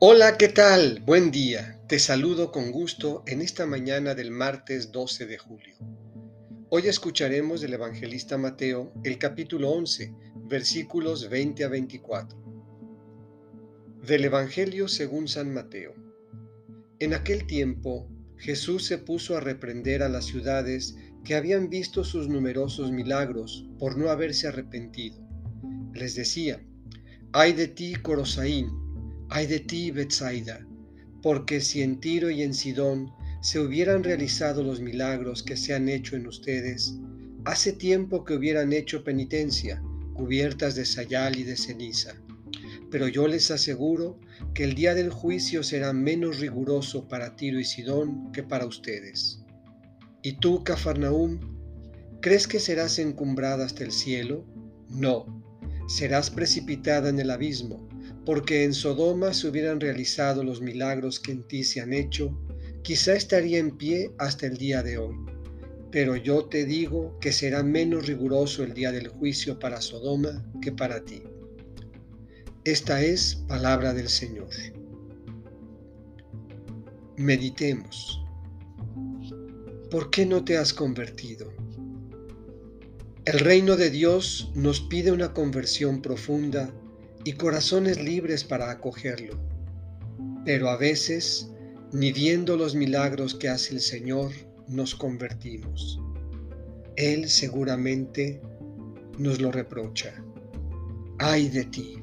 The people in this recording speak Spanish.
Hola, ¿qué tal? Buen día. Te saludo con gusto en esta mañana del martes 12 de julio. Hoy escucharemos del evangelista Mateo el capítulo 11, versículos 20 a 24. Del Evangelio según San Mateo. En aquel tiempo, Jesús se puso a reprender a las ciudades que habían visto sus numerosos milagros por no haberse arrepentido. Les decía, ay de ti, Corosaín, Ay de ti, Bethsaida, porque si en Tiro y en Sidón se hubieran realizado los milagros que se han hecho en ustedes, hace tiempo que hubieran hecho penitencia, cubiertas de sayal y de ceniza. Pero yo les aseguro que el día del juicio será menos riguroso para Tiro y Sidón que para ustedes. ¿Y tú, Cafarnaúm, crees que serás encumbrada hasta el cielo? No, serás precipitada en el abismo porque en Sodoma se hubieran realizado los milagros que en ti se han hecho, quizá estaría en pie hasta el día de hoy. Pero yo te digo que será menos riguroso el día del juicio para Sodoma que para ti. Esta es palabra del Señor. Meditemos. ¿Por qué no te has convertido? El reino de Dios nos pide una conversión profunda y corazones libres para acogerlo. Pero a veces, ni viendo los milagros que hace el Señor, nos convertimos. Él seguramente nos lo reprocha. Ay de ti.